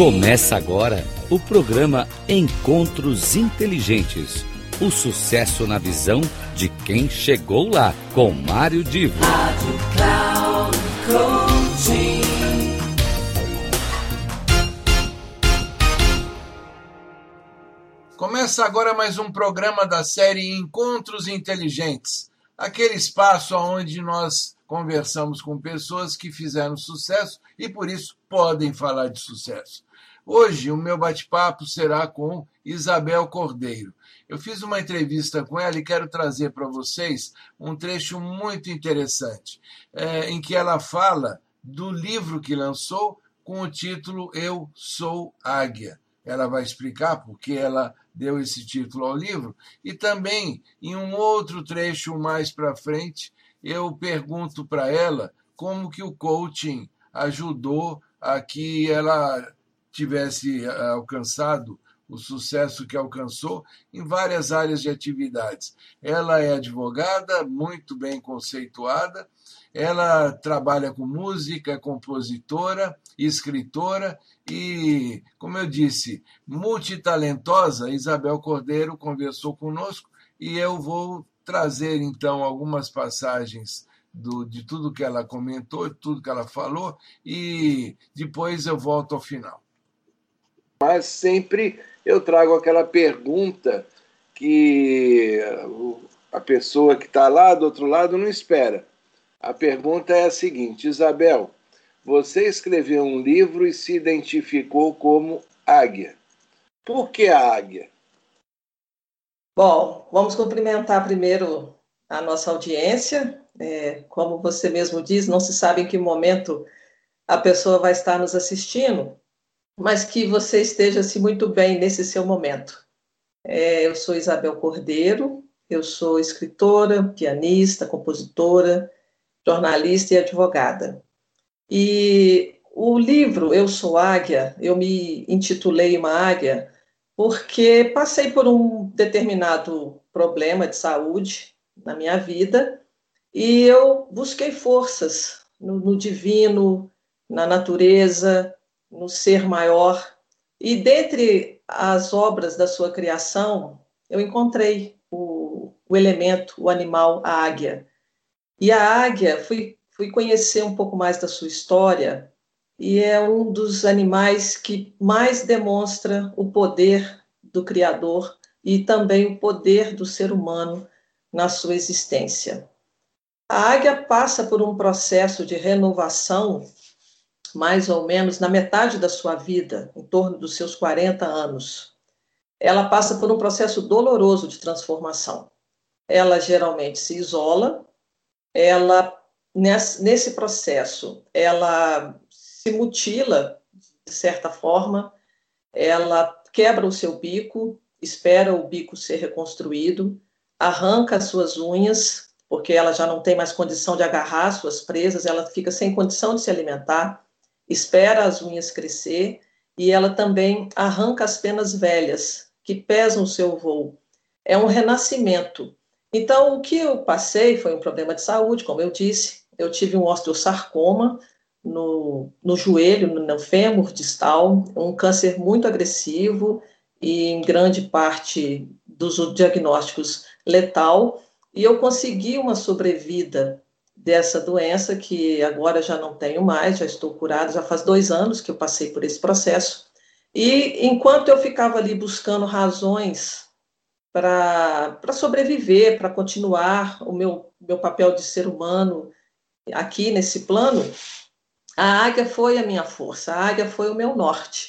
Começa agora o programa Encontros Inteligentes. O sucesso na visão de quem chegou lá, com Mário Divo. Rádio Cloud Coaching. Começa agora mais um programa da série Encontros Inteligentes aquele espaço onde nós conversamos com pessoas que fizeram sucesso e por isso podem falar de sucesso. Hoje o meu bate-papo será com Isabel Cordeiro. Eu fiz uma entrevista com ela e quero trazer para vocês um trecho muito interessante, é, em que ela fala do livro que lançou com o título Eu Sou Águia. Ela vai explicar porque ela deu esse título ao livro e também em um outro trecho mais para frente eu pergunto para ela como que o coaching ajudou a que ela tivesse eh, alcançado o sucesso que alcançou em várias áreas de atividades. Ela é advogada, muito bem conceituada, ela trabalha com música, compositora, escritora e, como eu disse, multitalentosa. Isabel Cordeiro conversou conosco e eu vou trazer então algumas passagens do, de tudo que ela comentou, de tudo que ela falou, e depois eu volto ao final. Mas sempre eu trago aquela pergunta que a pessoa que está lá do outro lado não espera. A pergunta é a seguinte: Isabel, você escreveu um livro e se identificou como águia. Por que a águia? Bom, vamos cumprimentar primeiro a nossa audiência. É, como você mesmo diz, não se sabe em que momento a pessoa vai estar nos assistindo, mas que você esteja-se muito bem nesse seu momento. É, eu sou Isabel Cordeiro, eu sou escritora, pianista, compositora, jornalista e advogada. E o livro Eu Sou Águia, eu me intitulei uma águia porque passei por um determinado problema de saúde na minha vida e eu busquei forças no, no divino, na natureza, no ser maior. E dentre as obras da sua criação, eu encontrei o, o elemento, o animal, a águia. E a águia, fui, fui conhecer um pouco mais da sua história, e é um dos animais que mais demonstra o poder do Criador e também o poder do ser humano na sua existência. A águia passa por um processo de renovação, mais ou menos na metade da sua vida, em torno dos seus 40 anos. Ela passa por um processo doloroso de transformação. Ela geralmente se isola, ela nesse processo ela se mutila de certa forma, ela quebra o seu bico, espera o bico ser reconstruído, arranca as suas unhas, porque ela já não tem mais condição de agarrar suas presas, ela fica sem condição de se alimentar, espera as unhas crescer e ela também arranca as penas velhas que pesam o seu voo. É um renascimento. Então, o que eu passei foi um problema de saúde, como eu disse. Eu tive um osteosarcoma no, no joelho, no fêmur distal, um câncer muito agressivo e, em grande parte dos diagnósticos, letal. E eu consegui uma sobrevida dessa doença, que agora já não tenho mais, já estou curada, já faz dois anos que eu passei por esse processo. E enquanto eu ficava ali buscando razões para sobreviver, para continuar o meu, meu papel de ser humano aqui nesse plano, a águia foi a minha força, a águia foi o meu norte.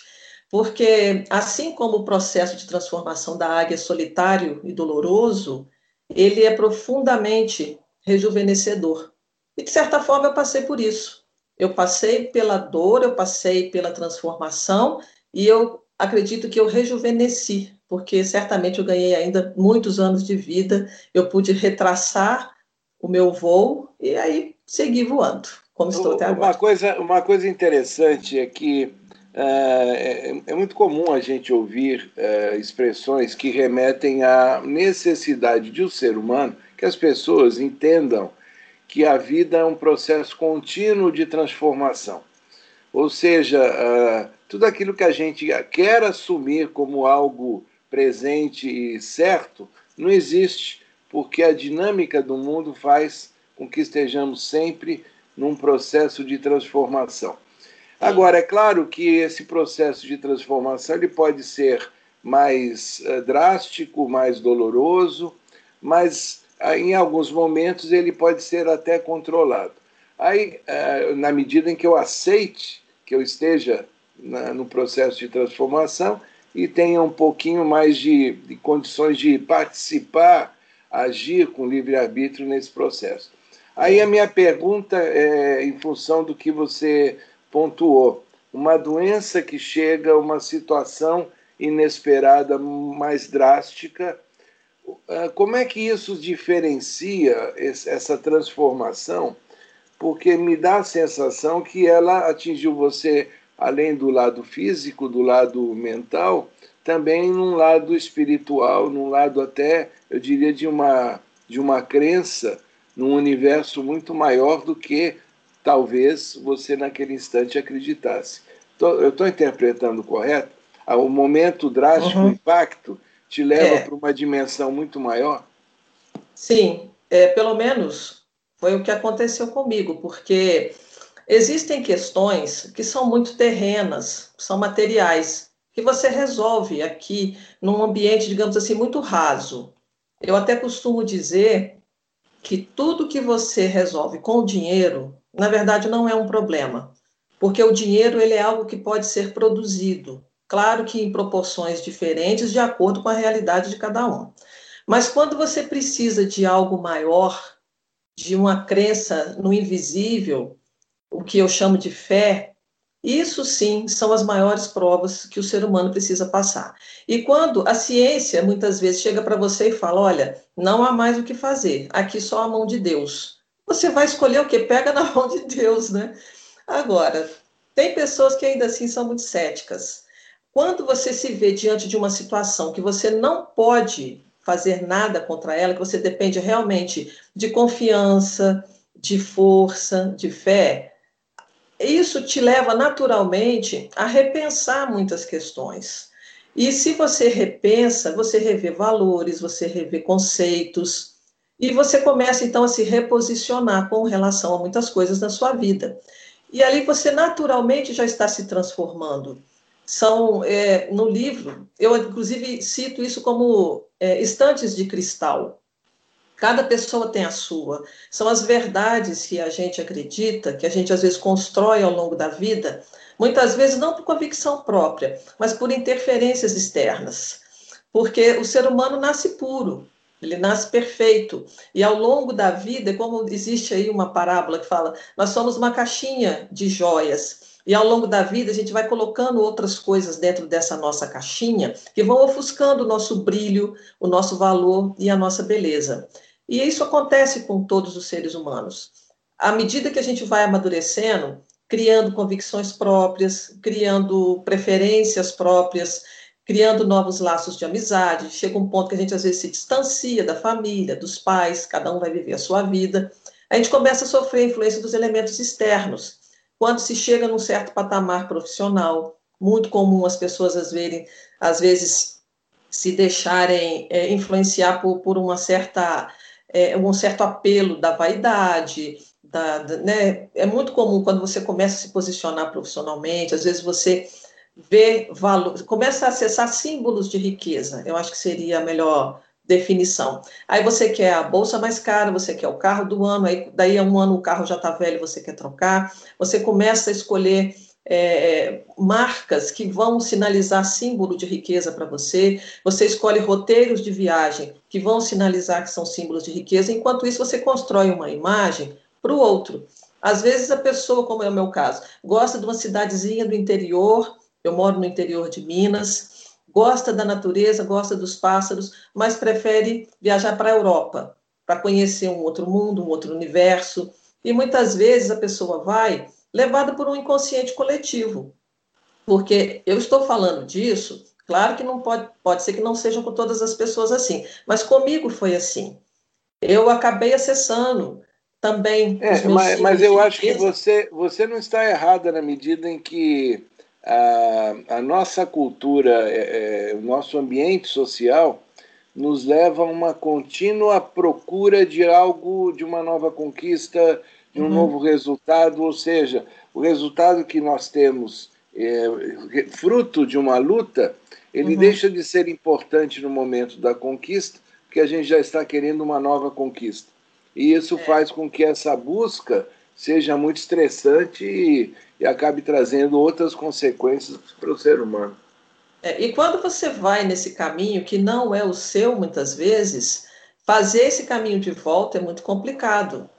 Porque, assim como o processo de transformação da águia é solitário e doloroso, ele é profundamente rejuvenescedor. E, de certa forma, eu passei por isso. Eu passei pela dor, eu passei pela transformação, e eu acredito que eu rejuvenesci porque certamente eu ganhei ainda muitos anos de vida, eu pude retraçar o meu voo e aí seguir voando, como estou até agora. Uma coisa, uma coisa interessante é que é, é, é muito comum a gente ouvir é, expressões que remetem à necessidade de um ser humano que as pessoas entendam que a vida é um processo contínuo de transformação. Ou seja, tudo aquilo que a gente quer assumir como algo presente e certo, não existe, porque a dinâmica do mundo faz com que estejamos sempre num processo de transformação. Agora, é claro que esse processo de transformação ele pode ser mais uh, drástico, mais doloroso, mas em alguns momentos ele pode ser até controlado. Aí, uh, na medida em que eu aceite que eu esteja no processo de transformação e tenha um pouquinho mais de, de condições de participar, agir com livre-arbítrio nesse processo. Aí a minha pergunta é em função do que você pontuou. Uma doença que chega a uma situação inesperada mais drástica. Ah, como é que isso diferencia essa transformação? Porque me dá a sensação que ela atingiu você, além do lado físico, do lado mental, também num lado espiritual, num lado até, eu diria, de uma, de uma crença num universo muito maior do que talvez você naquele instante acreditasse. Eu estou interpretando correto? Ah, o momento drástico, uhum. o impacto, te leva é. para uma dimensão muito maior? Sim, é, pelo menos foi o que aconteceu comigo, porque existem questões que são muito terrenas, são materiais, que você resolve aqui num ambiente, digamos assim, muito raso. Eu até costumo dizer que tudo que você resolve com o dinheiro, na verdade, não é um problema, porque o dinheiro ele é algo que pode ser produzido, claro que em proporções diferentes, de acordo com a realidade de cada um. Mas quando você precisa de algo maior, de uma crença no invisível, o que eu chamo de fé, isso sim são as maiores provas que o ser humano precisa passar. E quando a ciência muitas vezes chega para você e fala: olha, não há mais o que fazer, aqui só a mão de Deus. Você vai escolher o que? Pega na mão de Deus, né? Agora, tem pessoas que ainda assim são muito céticas. Quando você se vê diante de uma situação que você não pode fazer nada contra ela, que você depende realmente de confiança, de força, de fé, isso te leva naturalmente a repensar muitas questões. E se você repensa, você revê valores, você revê conceitos, e você começa então a se reposicionar com relação a muitas coisas na sua vida. E ali você naturalmente já está se transformando. São, é, no livro, eu inclusive cito isso como é, estantes de cristal. Cada pessoa tem a sua. São as verdades que a gente acredita, que a gente às vezes constrói ao longo da vida, muitas vezes não por convicção própria, mas por interferências externas. Porque o ser humano nasce puro, ele nasce perfeito. E ao longo da vida, como existe aí uma parábola que fala, nós somos uma caixinha de joias. E ao longo da vida, a gente vai colocando outras coisas dentro dessa nossa caixinha que vão ofuscando o nosso brilho, o nosso valor e a nossa beleza. E isso acontece com todos os seres humanos. À medida que a gente vai amadurecendo, criando convicções próprias, criando preferências próprias, criando novos laços de amizade, chega um ponto que a gente às vezes se distancia da família, dos pais, cada um vai viver a sua vida. A gente começa a sofrer influência dos elementos externos. Quando se chega num certo patamar profissional, muito comum as pessoas às vezes, às vezes se deixarem é, influenciar por, por uma certa é, um certo apelo da vaidade, da, da, né? é muito comum quando você começa a se posicionar profissionalmente, às vezes você vê valor, começa a acessar símbolos de riqueza, eu acho que seria a melhor definição. Aí você quer a bolsa mais cara, você quer o carro do ano, aí daí a um ano o carro já está velho, você quer trocar, você começa a escolher é, marcas que vão sinalizar símbolo de riqueza para você, você escolhe roteiros de viagem que vão sinalizar que são símbolos de riqueza, enquanto isso você constrói uma imagem para o outro. Às vezes a pessoa, como é o meu caso, gosta de uma cidadezinha do interior, eu moro no interior de Minas, gosta da natureza, gosta dos pássaros, mas prefere viajar para a Europa, para conhecer um outro mundo, um outro universo. E muitas vezes a pessoa vai levada por um inconsciente coletivo. Porque eu estou falando disso, claro que não pode, pode ser que não sejam com todas as pessoas assim, mas comigo foi assim. Eu acabei acessando também. É, mas, mas eu acho que você, você não está errada na medida em que a, a nossa cultura, é, é, o nosso ambiente social nos leva a uma contínua procura de algo, de uma nova conquista, de um uhum. novo resultado, ou seja, o resultado que nós temos é, fruto de uma luta, ele uhum. deixa de ser importante no momento da conquista, porque a gente já está querendo uma nova conquista. E isso é. faz com que essa busca seja muito estressante e, e acabe trazendo outras consequências para o ser humano. É, e quando você vai nesse caminho que não é o seu, muitas vezes, fazer esse caminho de volta é muito complicado.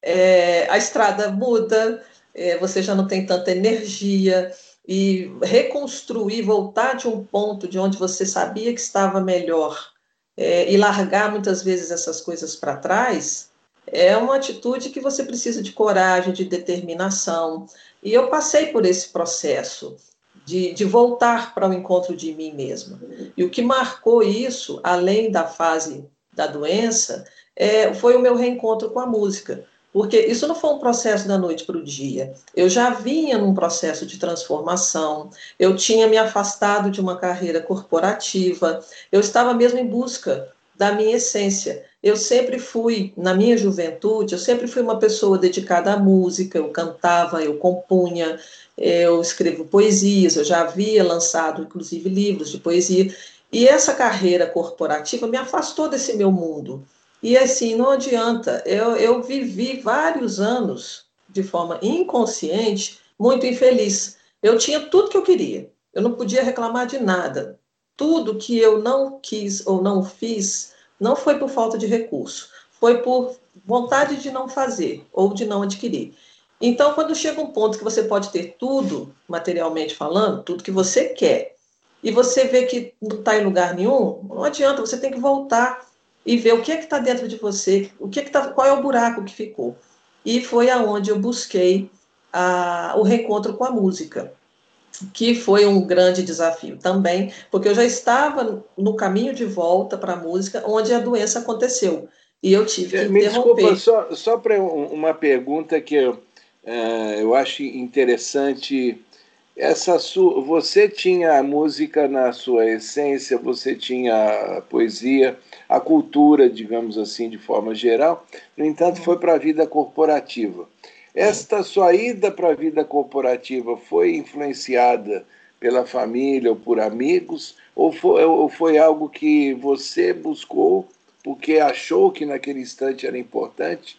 É, a estrada muda, é, você já não tem tanta energia, e reconstruir, voltar de um ponto de onde você sabia que estava melhor é, e largar muitas vezes essas coisas para trás, é uma atitude que você precisa de coragem, de determinação. E eu passei por esse processo de, de voltar para o encontro de mim mesma. E o que marcou isso, além da fase da doença, é, foi o meu reencontro com a música. Porque isso não foi um processo da noite para o dia. Eu já vinha num processo de transformação, eu tinha me afastado de uma carreira corporativa, eu estava mesmo em busca da minha essência. Eu sempre fui, na minha juventude, eu sempre fui uma pessoa dedicada à música, eu cantava, eu compunha, eu escrevo poesias, eu já havia lançado, inclusive, livros de poesia. E essa carreira corporativa me afastou desse meu mundo. E assim, não adianta. Eu, eu vivi vários anos de forma inconsciente, muito infeliz. Eu tinha tudo que eu queria. Eu não podia reclamar de nada. Tudo que eu não quis ou não fiz não foi por falta de recurso, foi por vontade de não fazer ou de não adquirir. Então, quando chega um ponto que você pode ter tudo, materialmente falando, tudo que você quer, e você vê que não está em lugar nenhum, não adianta, você tem que voltar e ver o que é que está dentro de você, o que é que tá, qual é o buraco que ficou. E foi aonde eu busquei a, o reencontro com a música, que foi um grande desafio também, porque eu já estava no caminho de volta para a música, onde a doença aconteceu. E eu tive que é, Me interromper. Desculpa, só, só para uma pergunta que eu, uh, eu acho interessante essa sua, você tinha a música na sua essência, você tinha a poesia, a cultura, digamos assim, de forma geral. No entanto, foi para a vida corporativa. Esta sua ida para a vida corporativa foi influenciada pela família ou por amigos, ou foi, ou foi algo que você buscou porque achou que naquele instante era importante,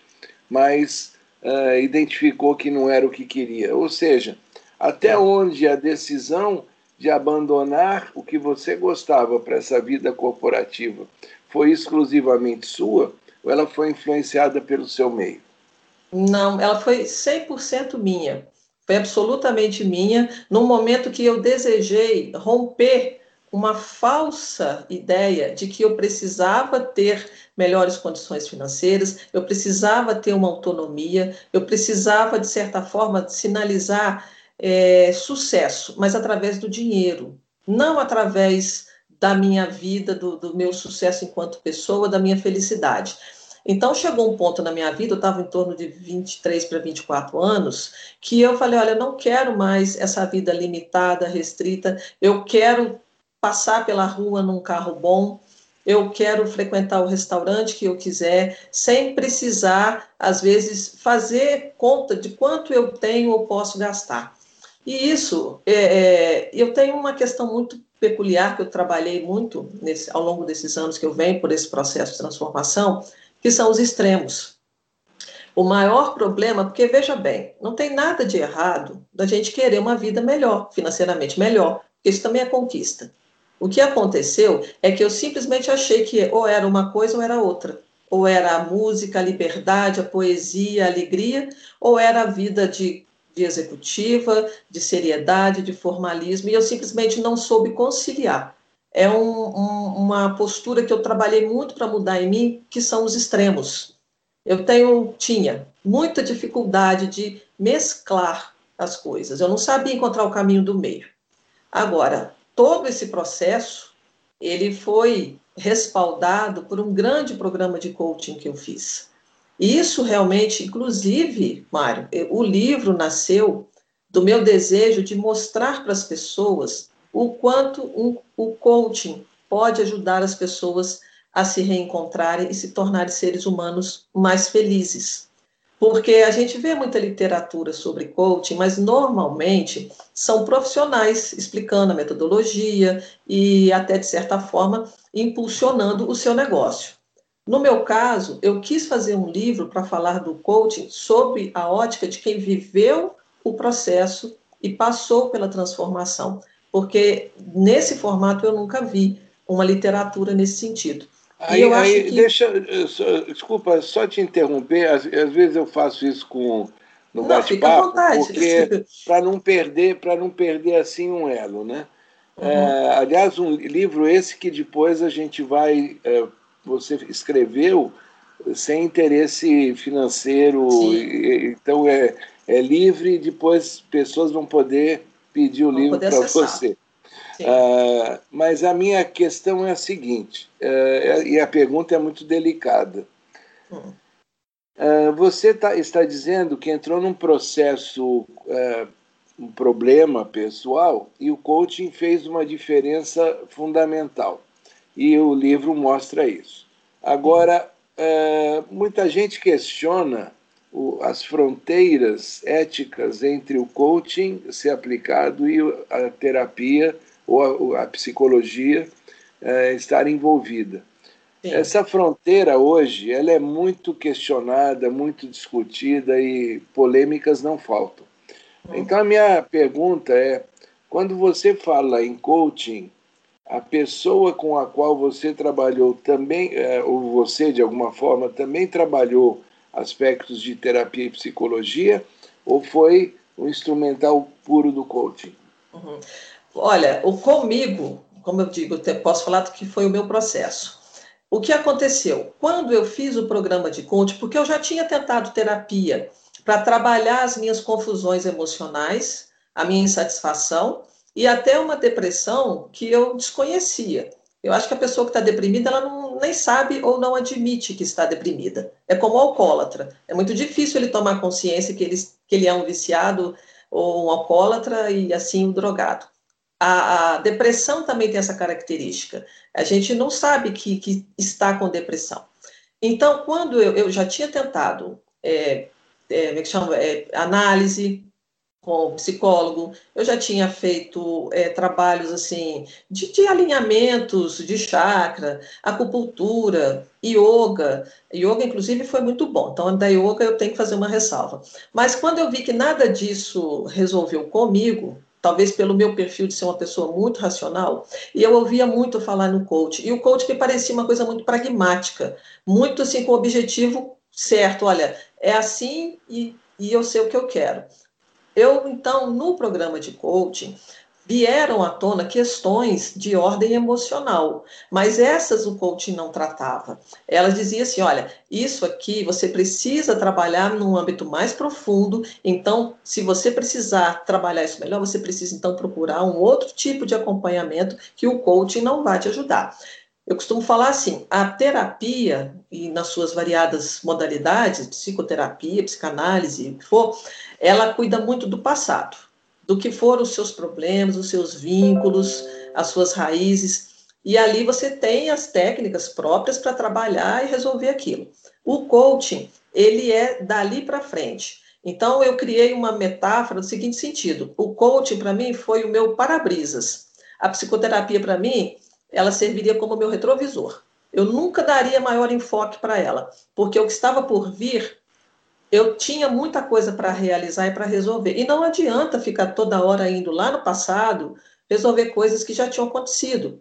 mas uh, identificou que não era o que queria? Ou seja, até onde a decisão de abandonar o que você gostava para essa vida corporativa foi exclusivamente sua ou ela foi influenciada pelo seu meio? Não, ela foi 100% minha. Foi absolutamente minha, no momento que eu desejei romper uma falsa ideia de que eu precisava ter melhores condições financeiras, eu precisava ter uma autonomia, eu precisava, de certa forma, sinalizar é, sucesso, mas através do dinheiro, não através da minha vida, do, do meu sucesso enquanto pessoa, da minha felicidade. Então chegou um ponto na minha vida, eu estava em torno de 23 para 24 anos, que eu falei: olha, não quero mais essa vida limitada, restrita, eu quero passar pela rua num carro bom, eu quero frequentar o restaurante que eu quiser, sem precisar, às vezes, fazer conta de quanto eu tenho ou posso gastar. E isso, é, é, eu tenho uma questão muito peculiar que eu trabalhei muito nesse, ao longo desses anos que eu venho por esse processo de transformação, que são os extremos. O maior problema, porque veja bem, não tem nada de errado da gente querer uma vida melhor, financeiramente melhor, porque isso também é conquista. O que aconteceu é que eu simplesmente achei que ou era uma coisa ou era outra. Ou era a música, a liberdade, a poesia, a alegria, ou era a vida de de executiva, de seriedade, de formalismo, e eu simplesmente não soube conciliar. É um, um, uma postura que eu trabalhei muito para mudar em mim, que são os extremos. Eu tenho, tinha muita dificuldade de mesclar as coisas. Eu não sabia encontrar o caminho do meio. Agora, todo esse processo, ele foi respaldado por um grande programa de coaching que eu fiz. Isso realmente, inclusive, Mário, o livro nasceu do meu desejo de mostrar para as pessoas o quanto um, o coaching pode ajudar as pessoas a se reencontrarem e se tornarem seres humanos mais felizes. Porque a gente vê muita literatura sobre coaching, mas normalmente são profissionais explicando a metodologia e até de certa forma impulsionando o seu negócio. No meu caso, eu quis fazer um livro para falar do coaching sob a ótica de quem viveu o processo e passou pela transformação, porque nesse formato eu nunca vi uma literatura nesse sentido. Aí, eu aí que... deixa, desculpa, só te interromper, às, às vezes eu faço isso com no bate-papo, porque para não perder, para não perder assim um elo, né? Uhum. É, aliás, um livro esse que depois a gente vai, é, você escreveu sem interesse financeiro, e, então é, é livre, e depois pessoas vão poder pedir o vão livro para você. Uh, mas a minha questão é a seguinte, uh, e a pergunta é muito delicada. Uh, você tá, está dizendo que entrou num processo, um problema pessoal, e o coaching fez uma diferença fundamental. E o livro mostra isso. Agora, muita gente questiona as fronteiras éticas entre o coaching ser aplicado e a terapia ou a, a psicologia é, estar envolvida. Sim. Essa fronteira hoje ela é muito questionada, muito discutida e polêmicas não faltam. Uhum. Então a minha pergunta é, quando você fala em coaching, a pessoa com a qual você trabalhou também, é, ou você de alguma forma também trabalhou aspectos de terapia e psicologia, ou foi um instrumental puro do coaching? Uhum. Olha, o comigo, como eu digo, eu posso falar do que foi o meu processo. O que aconteceu? Quando eu fiz o programa de coaching, porque eu já tinha tentado terapia para trabalhar as minhas confusões emocionais, a minha insatisfação e até uma depressão que eu desconhecia. Eu acho que a pessoa que está deprimida, ela não, nem sabe ou não admite que está deprimida. É como o alcoólatra. É muito difícil ele tomar consciência que ele, que ele é um viciado ou um alcoólatra e assim um drogado. A, a, depressão também tem essa característica. A gente não sabe que, que está com depressão. Então, quando eu, eu já tinha tentado é, é, é, chama, é, análise com psicólogo, eu já tinha feito é, trabalhos assim de, de, alinhamentos de chakra, acupuntura, yoga. Yoga, inclusive, foi muito bom. Então, da yoga eu tenho que fazer uma ressalva. Mas quando eu vi que nada disso resolveu comigo, talvez pelo meu perfil de ser uma pessoa muito racional, e eu ouvia muito falar no coach. E o coach me parecia uma coisa muito pragmática, muito assim com o objetivo certo, olha, é assim e, e eu sei o que eu quero. Eu, então, no programa de coaching, vieram à tona questões de ordem emocional, mas essas o coaching não tratava. Ela dizia assim: olha, isso aqui você precisa trabalhar num âmbito mais profundo, então, se você precisar trabalhar isso melhor, você precisa então procurar um outro tipo de acompanhamento que o coaching não vai te ajudar. Eu costumo falar assim: a terapia, e nas suas variadas modalidades, psicoterapia, psicanálise, o que for, ela cuida muito do passado do que foram os seus problemas, os seus vínculos, as suas raízes. E ali você tem as técnicas próprias para trabalhar e resolver aquilo. O coaching, ele é dali para frente. Então, eu criei uma metáfora do seguinte sentido: o coaching, para mim, foi o meu para-brisas. A psicoterapia, para mim, ela serviria como meu retrovisor. Eu nunca daria maior enfoque para ela, porque o que estava por vir eu tinha muita coisa para realizar e para resolver. E não adianta ficar toda hora indo lá no passado resolver coisas que já tinham acontecido,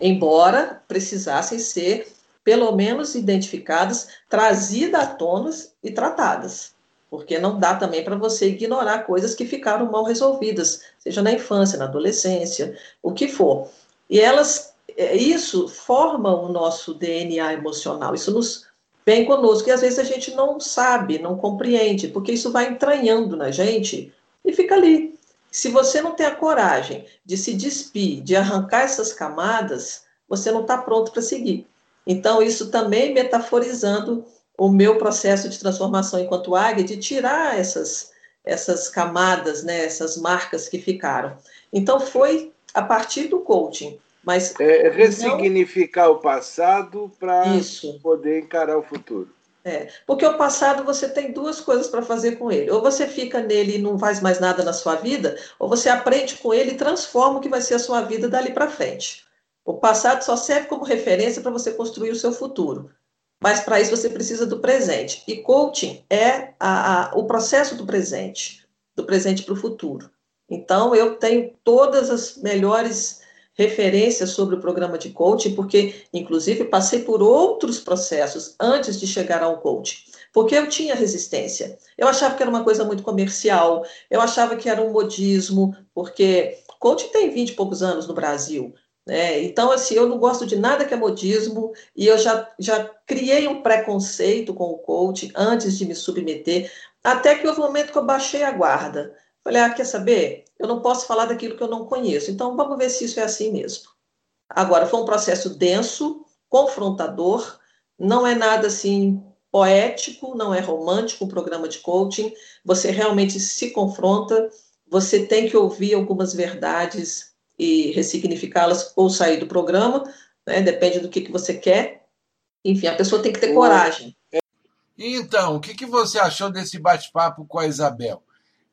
embora precisassem ser pelo menos identificadas, trazidas à tona e tratadas. Porque não dá também para você ignorar coisas que ficaram mal resolvidas, seja na infância, na adolescência, o que for. E elas, é, isso forma o nosso DNA emocional, isso nos vem conosco. E às vezes a gente não sabe, não compreende, porque isso vai entranhando na gente e fica ali. Se você não tem a coragem de se despir, de arrancar essas camadas, você não está pronto para seguir. Então, isso também metaforizando o meu processo de transformação enquanto águia, de tirar essas, essas camadas, né, essas marcas que ficaram. Então foi a partir do coaching. Mas é, ressignificar não... o passado para poder encarar o futuro. É, porque o passado você tem duas coisas para fazer com ele. Ou você fica nele e não faz mais nada na sua vida, ou você aprende com ele e transforma o que vai ser a sua vida dali para frente. O passado só serve como referência para você construir o seu futuro. Mas para isso você precisa do presente. E coaching é a, a, o processo do presente, do presente para o futuro. Então, eu tenho todas as melhores referências sobre o programa de coaching, porque, inclusive, passei por outros processos antes de chegar ao coaching, porque eu tinha resistência. Eu achava que era uma coisa muito comercial, eu achava que era um modismo, porque coaching tem 20 e poucos anos no Brasil. Né? Então, assim, eu não gosto de nada que é modismo e eu já, já criei um preconceito com o coach antes de me submeter, até que houve um momento que eu baixei a guarda. Falei, ah, quer saber? Eu não posso falar daquilo que eu não conheço, então vamos ver se isso é assim mesmo. Agora, foi um processo denso, confrontador, não é nada assim poético, não é romântico um programa de coaching, você realmente se confronta, você tem que ouvir algumas verdades e ressignificá-las ou sair do programa, né? depende do que, que você quer. Enfim, a pessoa tem que ter coragem. Então, o que, que você achou desse bate-papo com a Isabel?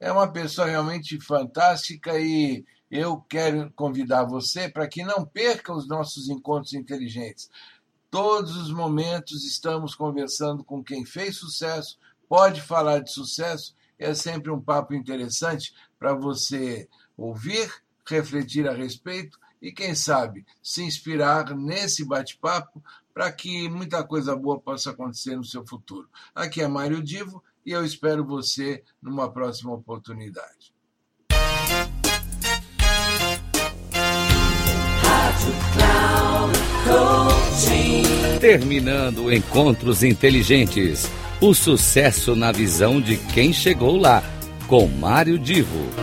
É uma pessoa realmente fantástica e eu quero convidar você para que não perca os nossos encontros inteligentes. Todos os momentos estamos conversando com quem fez sucesso, pode falar de sucesso, é sempre um papo interessante para você ouvir refletir a respeito e, quem sabe, se inspirar nesse bate-papo para que muita coisa boa possa acontecer no seu futuro. Aqui é Mário Divo e eu espero você numa próxima oportunidade. Terminando Encontros Inteligentes. O sucesso na visão de quem chegou lá, com Mário Divo.